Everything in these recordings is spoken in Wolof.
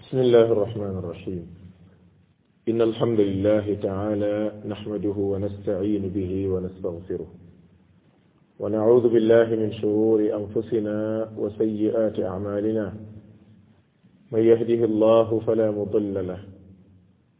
بسم الله الرحمن الرحيم إن الحمد لله تعالى نحمده ونستعين به ونستغفره ونعوذ بالله من شرور أنفسنا وسيئات أعمالنا من يهده الله فلا مضل له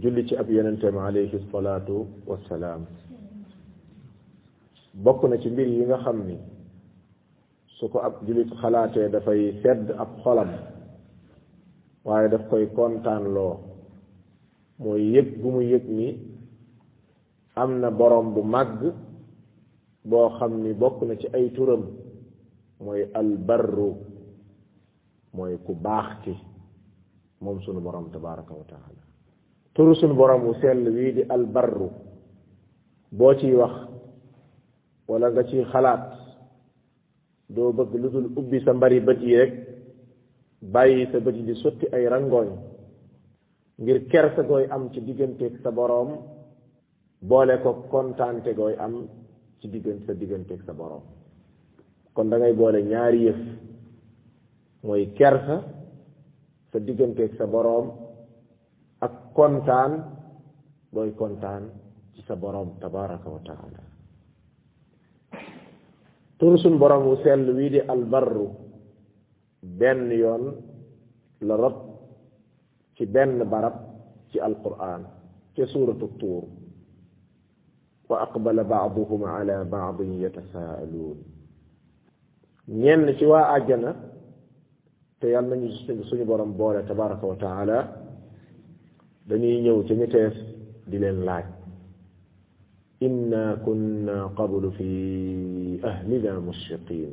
julli ci ab yonenteem alayhi salaatu wassalaam bokk na ci mbir yi nga xam ni su ko ab jullit xalaatee dafay sedd ab xolam waaye daf koy kontaanloo mooy yëg bu mu yëg ni am na borom bu màgg boo xam ni bokk na ci ay turam mooy albarru mooy ku baax ki moom sunu borom tabaraka wa taala turu sunu borom bu sell wii di albarru boo ciy wax wala nga ciy xalaat doo bëgg lu dul ubbi sa mbari bët yi rek bàyyi sa bët yi di sotti ay rangooñ ngir kersa gooy am ci digganteeg sa boroom boole ko kontaante gooy am ci diggante sa digganteeg sa borom kon da ngay boole ñaari yëf mooy kersa sa digganteeg sa boroom ak kontaan booy kontaan ci sa boroom tabaraka wa taala tur suñ boroom wu sell wii di albarru benn yoon la rot ci benn barab ci alquran ca suuratu tuur wa aqbala baaduhum ala baadin yatasaaluun ñenn ci waa àjjana te yàlla nañu suñu borom boole tabaraka wa taala dañuy ñëw ca ñu tees di leen laaj inna kunna qablu fi ahlina mushfiqin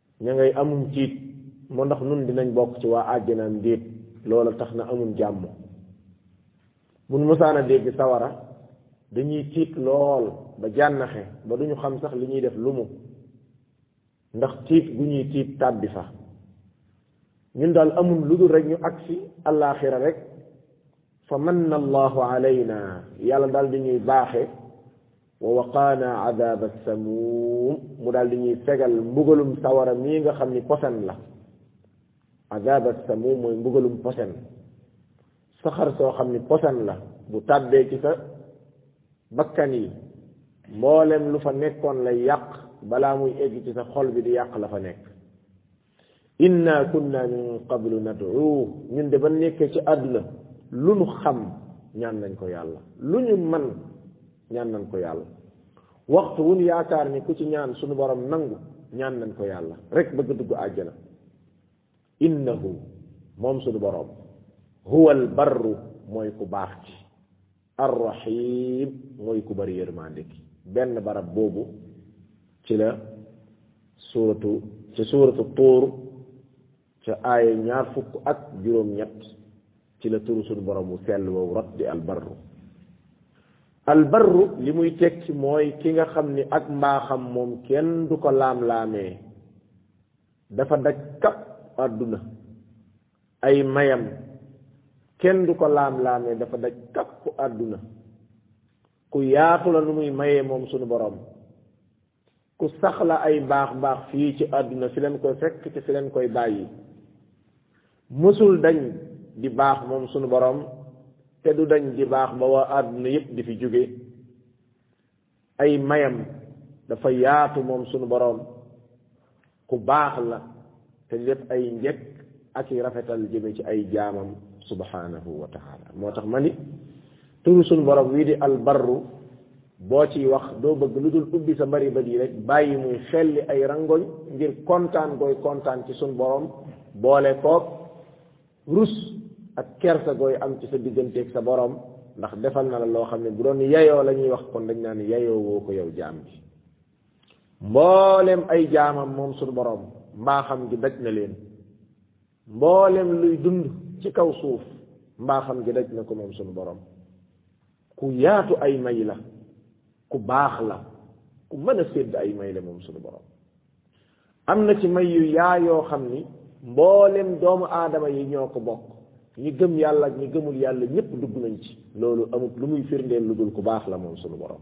ña ngay amum tiit moo ndax nun dinañ bokk ci waa àjjanaam déet loola tax na amum jàmm mun musaana dégg sawara dañuy tiit lool ba jànnaxe ba duñu xam sax li ñuy def lu mu ndax tiit gu ñuy tiit tàbbi fa ñun daal amul lu dul rek ñu agsi àllaaxira rek fa manna allahu alayna yàlla daal di ñuy baaxe wa waqaana adaaba samuum mu daal di ñuy fegal mbugalum sawara mii nga xam ni posen la adaaba samuum mooy mbugalum posen saxar soo xam ni posen la bu tàbbee ci sa bakkan yi mboolem lu fa nekkoon lay yàq balaa muy egg ci sa xol bi di yàq la fa nekk inna kunna min qablu nad'u ñun de ba nekkee ci àdduna lu ñu xam ñaan nañ ko yàlla lu ñu man ñaan nañ ko yàlla waxtu wun yaakaar ni ku ci ñaan suñu borom nangu ñaan nañ ko yàlla rek bëgg dugg àjjana innahu moom suñu borom huwal barru mooy ku baax ci arrahim mooy ku bari yërmande ki benn barab boobu ci la suuratu ci suuratu tuur ca aaya ñaar fukk ak juróom-ñett ci la turu suñu borom mu sell wow rat di albarru albarru li muy tekki mooy ki nga xam ni ak mbaaxam moom kenn du ko laam-laamee dafa daj kap àdduna ay mayam kenn du ko laam-laamee dafa daj kàpp àdduna ku yaatu la nu muy mayee moom sunu boroom ku sax la ay baax baax fii ci àdduna fi leen koy fekk te fi leen koy bàyyi mësul dañ di baax moom sunu boroom te du dañ di baax ba waa àdduna yépp di fi jóge ay mayam dafa yaatu moom sunu boroom ku baax la te lépp ay njëkk ak i rafetal jëme ci ay jaamam subhanahu wa taala moo tax ma ni turu sunu boroom wii di albarru boo ciy wax doo bëgg lu dul ubbi sa mbari bët yi rek bàyyi muy xelli ay rangoñ ngir kontaan koy kontaan ci sunu boroom boole koog rus ak kersa gooy am ci sa digganteeg sa borom ndax defal na la loo xam ne bu doon yayoo la ñuy wax kon dañ naan yayoo woo ko yow jaam bi mboolem ay jaamam moom suñu borom mbaaxam gi daj na leen mboolem luy dund ci kaw suuf mbaaxam gi daj na ko moom suñu borom ku yaatu ay may la ku baax la ku mën a sédd ay may la moom sunu borom am na ci may yu yaa yoo xam ni mboolem doomu aadama yi ñoo ko bokk ñi gëm yàlla ak ñi gëmul yàlla ñépp dugg nañ ci loolu amut lu muy firndeel lu dul ku baax la moom sunu borom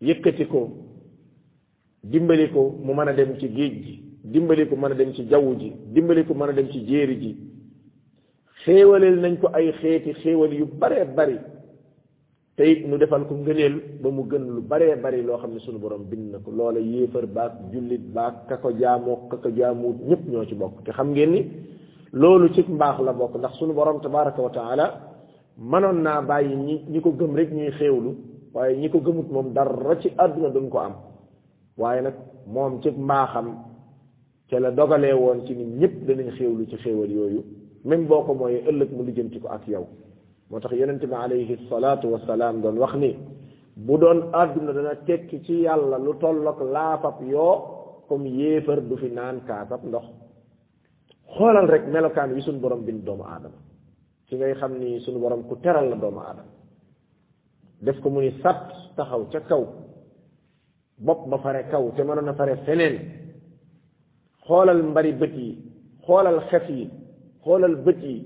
yëkkati ko dimbali ko mu mën a dem ci géej gi dimbali ko mën a dem ci jaww ji dimbali ko mën a dem ci jéeri ji xéewaleel nañ ko ay xeeti xéewal yu baree bari te it nu defal ko ngëneel ba mu gën lu baree bari loo xam ne sunu borom bind na ko loola yéefar baak jullit baak ka ko jaamoo ka ko jaamuut ñëpp ñoo ci bokk te xam ngeen ni loolu ci mbaax la bokk ndax sunu borom tabaraka wa taala manoon naa bàyyi ñi ñi ko gëm rek ñuy xéewlu waaye ñi ko gëmut moom dara ci àdduna duñ ko am waaye nag moom ci mbaaxam ca la dogalee woon ci ni ñëpp danañ xéewlu ci xéewal yooyu même boo ko mooyee ëllëg mu lijjanti ko ak yow moo tax yonente bi alayhi salaatu wasalaam doon wax ni bu doon àdduna dana tekki ci yàlla lu tolloog laafab yoo comme yéefar du fi naan kaasab ndox xoolal rek melokaan wi suñ borom bind doomu aadama ci ngay xam ni suñu borom ku teral la doomu aadama def ko mu ni sat taxaw ca kaw bopp ba fare kaw te mënoon a fare feneen xoolal mbari bët yi xoolal xef yi xoolal bët yi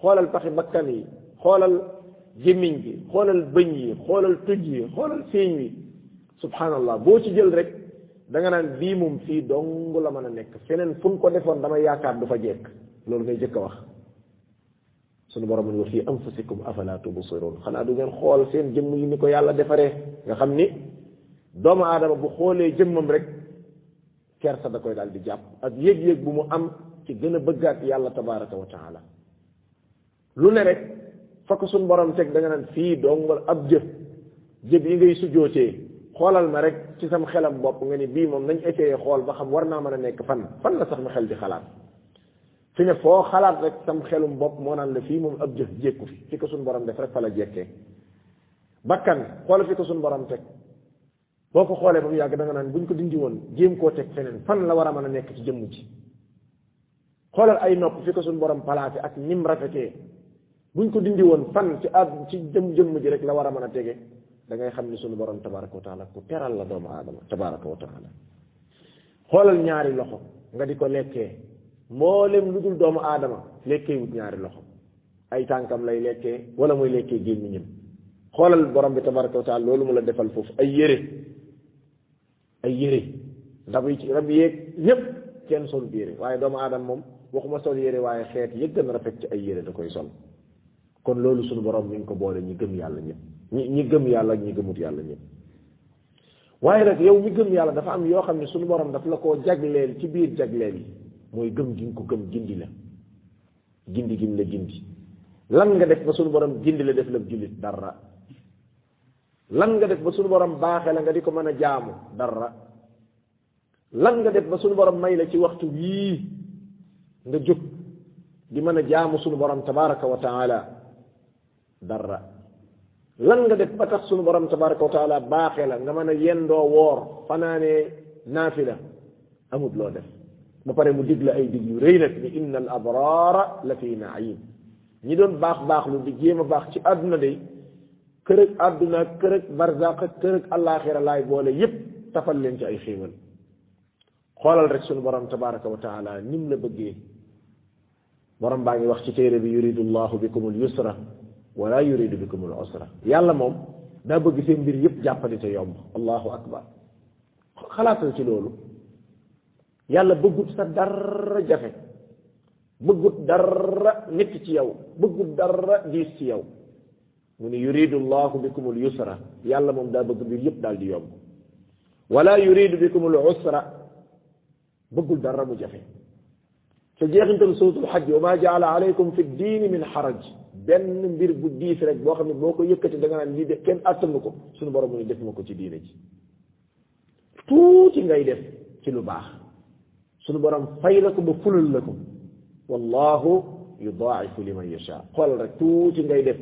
xoolal paxi bakkan yi xoolal gémmiñ bi xoolal bëñ yi xoolal tuj yi xoolal siiñ yi subhanallah boo ci jël rek da nga naan bii moom fii dong la mën a nekk feneen fu ko defoon dama yaakaar du fa jekk loolu ngay jëkk a wax sunu borom ni wa fi anfusikum afala tubsirun xanaa du ngeen xool seen jëmm yi ni ko yàlla defaree nga xam ni doomu aadama bu xoolee jëmmam rek kersa da koy daal di jàpp ak yëg-yëg bu mu am ci gën a bëggaat yàlla tabaraka wa taala lu ne rek fa ko sunu borom teg da nga naan fii dong ab jëf jëf yi ngay sujjootee xoolal ma rek ci sam xelam bopp nga ni bii moom nañ essayé xool ba xam war naa mën a nekk fan fan la sax ma xel di xalaat fi ne foo xalaat rek sam xelum bopp moo naan la fii moom ab jëf jékku fi fi ko suñu borom def rek fa la jekkee bakkan xool fi ko suñu borom teg boo ko xoolee ba mu yàgg da nga naan buñ ko dindi woon jéem koo teg feneen fan la war a mën a nekk ci jëmm ji xoolal ay nopp fi ko suñu borom palaate ak nim rafetee buñ ko dindi woon fan ci àdd ci jëm jëmm ji rek la war a mën a tege da ngay xam ne sunu borom tabaraka wa taala ku teral la doomu aadama tabaraka wa taala xoolal ñaari loxo nga di ko lekkee mboolem lu dul doomu aadama lekkee wut ñaari loxo ay tànkam lay lekkee wala muy lekkee gémmiñam xoolal borom bi tabaraka wa taala loolu mu la defal foofu ay yére ay yére rab yi ci rab yeeg ñépp kenn sol yére waaye doomu aadama moom waxuma sol yére waaye xeet yëg gën a rafet ci ay yére da koy sol kon loolu suñu borom mi ngi ko boole ñi gëm yàlla ñëpp ñi ñi gëm yàlla ak ñi gëmut yàlla ñëpp waaye nag yow mi gëm yàlla dafa am yoo xam ne suñu borom daf la koo jagleel ci biir jagleel yi mooy gëm gi nga ko gëm gindi la gindi gim la gindi lan nga def ba suñu borom gindi la def la jullit dara lan nga def ba suñu borom baaxee la nga di ko mën a jaamu dara lan nga def ba suñu borom may la ci waxtu wii nga jóg di mën a jaamu suñu borom tabaraka wa taala dara lan nga def ba tax suñu borom tabaraka wa taala baaxee la nga mën a yendoo woor fanaanee naafila amut loo def ba pare mu dig la ay dig yu rëy nag ni inna al abrara la fi naim ñi doon baax baax lu di jéem a baax ci àdduna de kër ak àdduna ak kër ak barzaq ak kër ak àllaaxira laay boole yépp tafal leen ci ay xéewal xoolal rek sunu borom tabaraka wa taala nim la bëggee borom baa ngi wax ci téere bi yuridu llahu bikum al yusra wala yuridu bikum al usra yàlla moom daa bëgg seen mbir yépp jàppandi te yomb allahu akbar xalaatal ci loolu yàlla bëggut sa dara jafe bëggut dara nekk ci yow bëggut dara diis ci yow mu ne yuridu llahu bikumul yusra yàlla moom daa bëgg mbir yëpp daal di yomb wala yuridu bikumul usra bëggul dara mu jafe sa jeexintal suratul xaj wa ma jaala alaykum fi diini min xaraj benn mbir bu diis rek boo xam ne boo ko yëkkati da nga naan lii de kenn attanu ko suñu borom mu ne def ma ko ci diine ji tuuti ngay def ci lu baax suñu borom fay la ko ba fulal la ko wallahu yudaa'ifu liman yasha xool rek tuuti ngay def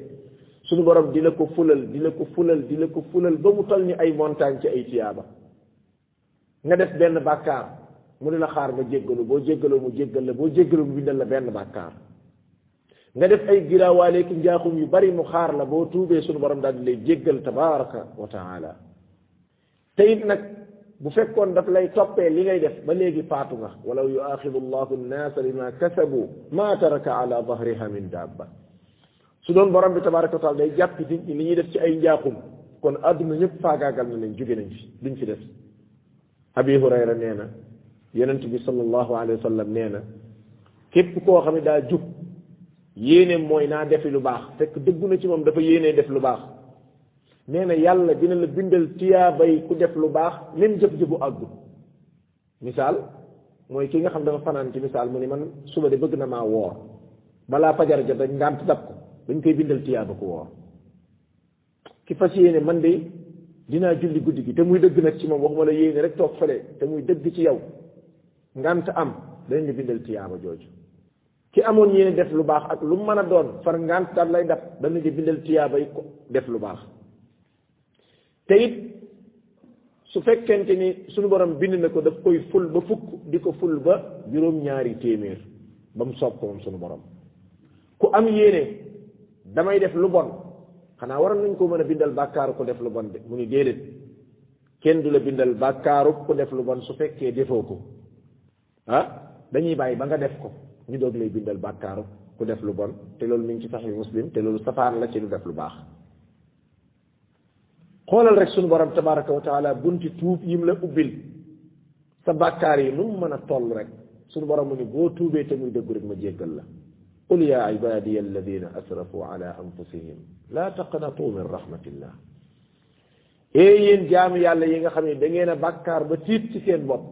suñu borom di la ko fulal di la ko fulal di la ko fulal ba mu toll ni ay montagne ci ay tiyaaba nga def benn bàkkaar mu di la xaar nga jéggalu boo jéggaloo mu jéggal la boo jéggaloo mu bindal la benn bàkkaar nga def ay giraawaale ki njaaxum yu bari mu xaar la boo tuubee suñu borom daal di lay jéggal tabaraka wa taala te it nag bu fekkoon daf lay toppee li ngay def ba léegi faatu nga walaw yuaxidu allahu nnaasa bima kasabu ma taraka ala dahriha min dabba su doon borom bi tabaraka wa taala day jàpp nit ñi li ñuy def ci ay njaaxum kon àdduna ñëpp faagaagal na leen jóge nañ fi duñ fi def abi hurayra nee na yonent bi sallallahu alayhi wa sallam nee na képp koo xam ne daa jub yéene mooy naa defi lu baax fekk dëggu na ci moom dafa yéenee def lu baax nee na yàlla dina la bindal tiyaabay ku def lu baax même jëf jëfu àggu misaal mooy ki nga xam dafa fanaan ci misaal mu ni man suba de bëgg na maa woor balaa fajar jot dañ ngànt dab ko dañ koy bindal tiyaaba ku woor ki fas yéene man de dinaa julli guddi gi te muy dëgg nag ci moom waxuma la yéene rek toog fële te muy dëgg ci yow ngànt am dañ la bindal tiyaaba jooju ki amoon yéene def lu baax ak lu mën a doon far ngant daal lay dab dana di bindal tiyaaba yi ko def lu baax te it su fekkente ni suñu borom bind na ko daf koy ful ba fukk di ko ful ba juróom-ñaari téeméer ba mu soob ko moom suñu borom ku am yéene damay def lu bon xanaa waroon nañ ko mën a bindal bàkkaaru ko def lu bon de mu ni déedéet kenn du la bindal bàkkaaru ko def lu bon su fekkee defoo ko ah dañuy bàyyi ba nga def ko ñu doog lay bindal bàkkaaru ku def lu bon te loolu mi ngi ci saxi muslim te loolu safaan la ci lu def lu baax xoolal rek suñu borom tabaraka wa taala bunti tuub yim la ubbil sa bàkkaar yi nu mu mën a toll rek suñu borom mu ni boo tuubee te muy dëggu rek ma jéggal la qul ya ibadiya alladina asrafu ala anfusihim la taqnatu min rahmatillah ee yéen jaami yàlla yi nga xam ne da ngeen a bàkkaar ba tiit ci seen bopp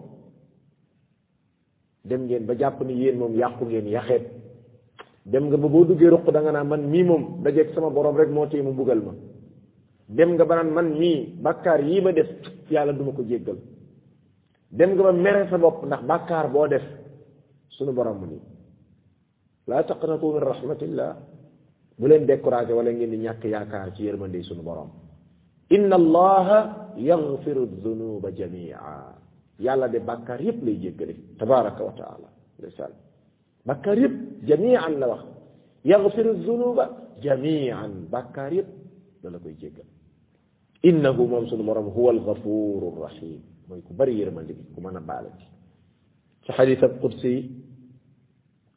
dem ngeen ba jàpp ni yéen moom yàqu ngeen yaxeet dem nga ba boo duggee ruq da nga naan man mii moom dajeeg sama borom rek moo tee mu bugal ma dem nga ba naan man mii bàkkaar yii ma def yàlla duma ko jéggal dem nga ba mere sa bopp ndax bàkkaar boo def sunu borom mu nii laa taqnatu min rahmatillah bu leen découragé wala ngeen di ñàkk yaakaar ci yërmande sunu borom inna allaha yaghfiru dhunuba jamia yàlla de bàkkaar yépp lay jéggale tabaraka wa taala ndeysaan bàkkaar yépp jamian la wax yaghfiru dhunuba jamian bàkkaar yépp da la koy jéggal innahu moom sunu borom huwa alghafuru rahim mooy ku bari yërmande bi ku mën a baale ci ci xadis ab qudsi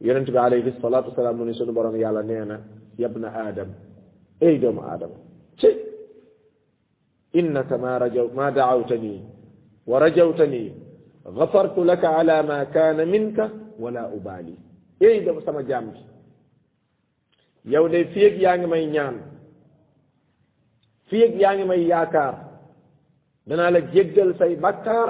yonent bi alayhi salaatu wasalaam mu ne sunu borom yàlla nee na yabna aadam ay doomu aadama ci innaka ma rajaw ma daawtani wa rajawtani gafartu laka ala ma kaana minka wala ubaali ay doomu sama jaam bi yow de fii ak yaa ngi may ñaan fii ak yaa ngi may yaakaar danaa la jéggal say bakkaar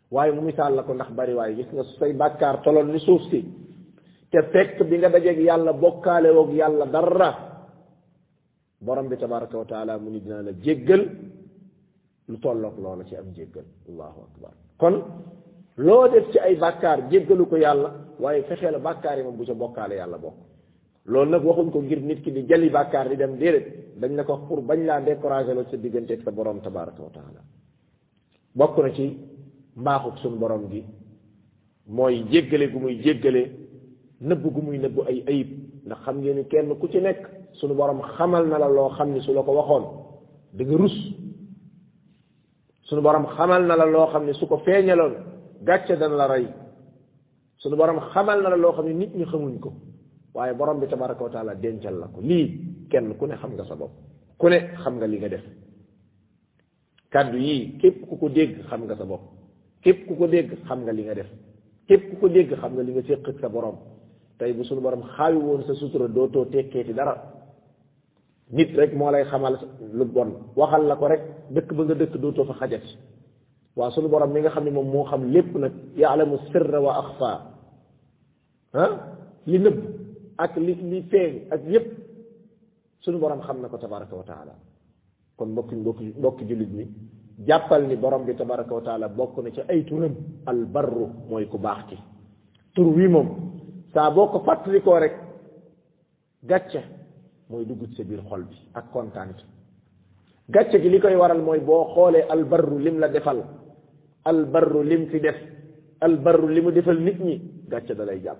waaye mu misaal la ko ndax bari waaye gis nga su say bàkkaar toloon ni suuf si te fekk bi nga dajeeg yàlla bokkaale woog yàlla dara borom bi tabaraka wa taala mu ni dina la jéggal lu tolloog loola ci am jéggal allahu akbar kon loo def ci ay bàkkaar jéggalu ko yàlla waaye fexee la bàkkaar yi moom bu ca bokkaale yàlla bokk loolu nag waxuñ ko ngir nit ki di jali bàkkaar di dem déedéet dañ la ko pour bañ laa découragé loo sa digganteeg sa borom tabaraka wa taala bokk na ci mbaaxuk suñ borom gi mooy jéggale gu muy jéggale nëbb gu muy nëbb ay ayib ndax xam ngeen ni kenn ku ci nekk suñu borom xamal na la loo xam ni su la ko waxoon da nga rus suñu borom xamal na la loo xam ne su ko feeñaloon gàcce dana la rey suñu borom xamal na la loo xam ne nit ñi xamuñ ko waaye borom bi tabaraka wa taala dencal la ko lii kenn ku ne xam nga sa bopp ku ne xam nga li nga def kàddu yii képp ku ko dégg xam nga sa bopp képp ku ko dégg xam nga li nga def képp ku ko dégg xam nga li nga séq ak sa borom tey bu suñu borom xaawi woon sa sutura dootoo tekkeeti dara nit rek moo lay xamal lu bon waxal la ko rek dëkk ba nga dëkk dootoo fa xajat waa suñu borom mi nga xam ne moom moo xam lépp nag yaalamu sirra wa axfa ah li nëbb ak li li feeñ ak yépp suñu borom xam na ko tabaraka wa taala kon mbokki mbokki mbokki jullit ñi jàppal ni borom bi tabaraka wa taala bokk na ci ay turam al barru mooy ku baax ki tur wi moom saa boo ko fàttalikoo rek gàcce mooy dugg ci sa biir xol bi ak kontaan ci gàcce gi li koy waral mooy boo xoolee al barru lim la defal al barru lim fi def al barru li mu defal nit ñi gàcce da lay jàpp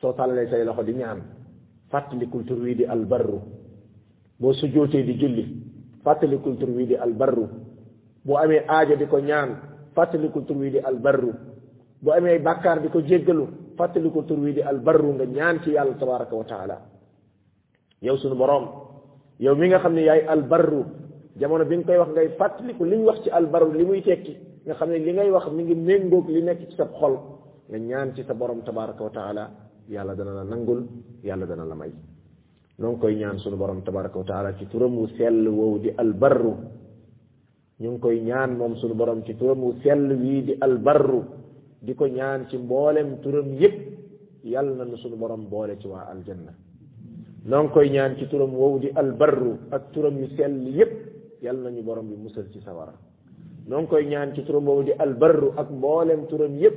soo tàllalee say loxo di ñaan fàttalikul tur wii di albarru boo sujjootee di julli fàttalikul tur wii di albarru boo amee aajo di ko ñaan fàttalikul tur wii di albarru boo amee bàkkaar di ko jéggalu fàttalikul tur wii di albarru nga ñaan ci yàlla tabaraka wa taala yow sunu borom yow mi nga xam ne yaay albarru jamono bi nga koy wax ngay fàttaliku li ñu wax ci albarru li muy tekki nga xam ne li ngay wax mi ngi méngoog li nekk ci sa xol nga ñaan ci sa borom tabaraka wa taala yàlla dana la nangul yàlla dana la may noo ngi koy ñaan sunu borom tabaraka wa taala ci turam wu sell woowu di albarru ñu ngi koy ñaan moom suñu borom ci turam wu sell wii di albarru di ko ñaan ci mboolem turam yépp yàlla na nu suñu borom boole ci waa aljanna noo ngi koy ñaan ci turam woowu di albarru ak turam yu sell yépp yàlla nañu borom bi musal ci sawara noo ngi koy ñaan ci turam woowu di albarru ak mboolem turam yépp